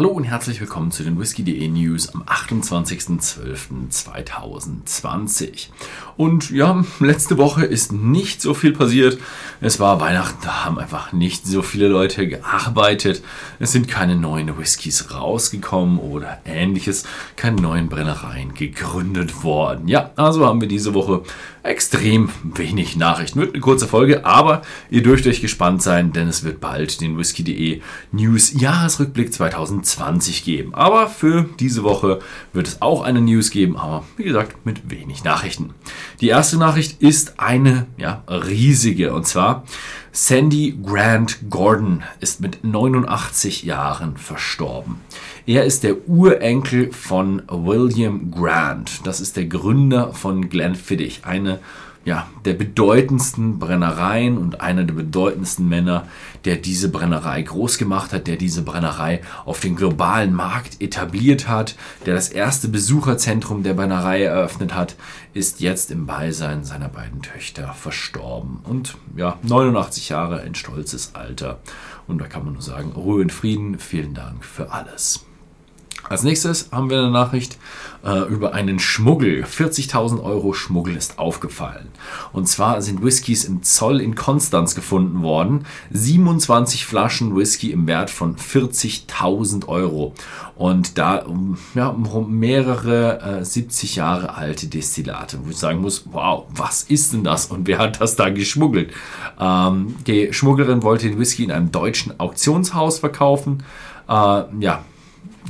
Hallo und herzlich willkommen zu den Whisky.de News am 28.12.2020. Und ja, letzte Woche ist nicht so viel passiert. Es war Weihnachten, da haben einfach nicht so viele Leute gearbeitet. Es sind keine neuen Whiskys rausgekommen oder ähnliches, keine neuen Brennereien gegründet worden. Ja, also haben wir diese Woche extrem wenig Nachrichten. Wird eine kurze Folge, aber ihr dürft euch gespannt sein, denn es wird bald den Whisky.de News Jahresrückblick 2020 geben. Aber für diese Woche wird es auch eine News geben, aber wie gesagt mit wenig Nachrichten. Die erste Nachricht ist eine ja, riesige und zwar Sandy Grant Gordon ist mit 89 Jahren verstorben. Er ist der Urenkel von William Grant. Das ist der Gründer von Glenfiddich, eine ja, der bedeutendsten Brennereien und einer der bedeutendsten Männer, der diese Brennerei groß gemacht hat, der diese Brennerei auf den globalen Markt etabliert hat, der das erste Besucherzentrum der Brennerei eröffnet hat, ist jetzt im Beisein seiner beiden Töchter verstorben. Und ja, 89 Jahre, ein stolzes Alter. Und da kann man nur sagen, Ruhe und Frieden, vielen Dank für alles. Als nächstes haben wir eine Nachricht äh, über einen Schmuggel. 40.000 Euro Schmuggel ist aufgefallen. Und zwar sind Whiskys im Zoll in Konstanz gefunden worden. 27 Flaschen Whisky im Wert von 40.000 Euro. Und da ja, mehrere äh, 70 Jahre alte Destillate, wo ich sagen muss, wow, was ist denn das und wer hat das da geschmuggelt? Ähm, die Schmugglerin wollte den Whisky in einem deutschen Auktionshaus verkaufen. Äh, ja,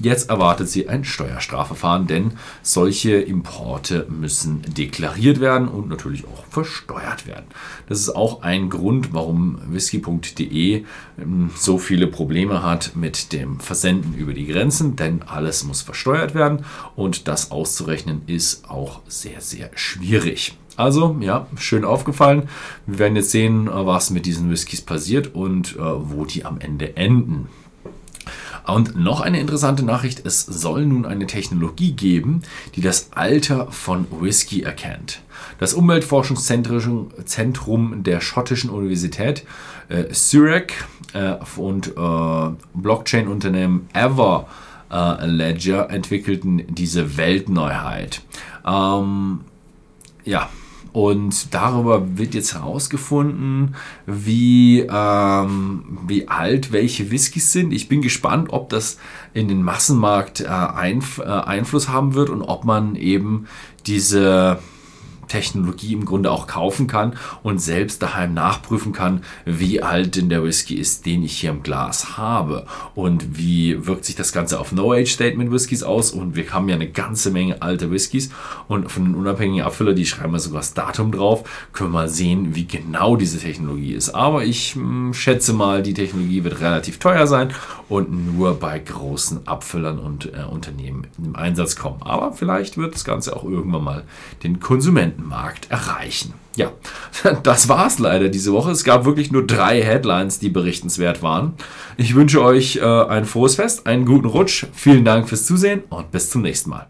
Jetzt erwartet sie ein Steuerstrafverfahren, denn solche Importe müssen deklariert werden und natürlich auch versteuert werden. Das ist auch ein Grund, warum whisky.de ähm, so viele Probleme hat mit dem Versenden über die Grenzen, denn alles muss versteuert werden und das auszurechnen ist auch sehr, sehr schwierig. Also, ja, schön aufgefallen. Wir werden jetzt sehen, was mit diesen Whiskys passiert und äh, wo die am Ende enden. Und noch eine interessante Nachricht, es soll nun eine Technologie geben, die das Alter von Whisky erkennt. Das Umweltforschungszentrum der schottischen Universität äh, Zurich äh, und äh, Blockchain-Unternehmen Ever äh, Ledger entwickelten diese Weltneuheit. Ähm, ja, und darüber wird jetzt herausgefunden, wie, ähm, wie alt welche Whiskys sind. Ich bin gespannt, ob das in den Massenmarkt äh, Einf äh, Einfluss haben wird und ob man eben diese Technologie im Grunde auch kaufen kann und selbst daheim nachprüfen kann, wie alt denn der Whisky ist, den ich hier im Glas habe und wie wirkt sich das Ganze auf No-Age-Statement Whiskys aus und wir haben ja eine ganze Menge alte Whiskys und von den unabhängigen Abfüller, die schreiben wir sogar das Datum drauf, können wir sehen, wie genau diese Technologie ist. Aber ich hm, schätze mal, die Technologie wird relativ teuer sein und nur bei großen Abfüllern und äh, Unternehmen im Einsatz kommen. Aber vielleicht wird das Ganze auch irgendwann mal den Konsumenten Markt erreichen. Ja, das war's leider diese Woche. Es gab wirklich nur drei Headlines, die berichtenswert waren. Ich wünsche euch äh, ein frohes Fest, einen guten Rutsch. Vielen Dank fürs Zusehen und bis zum nächsten Mal.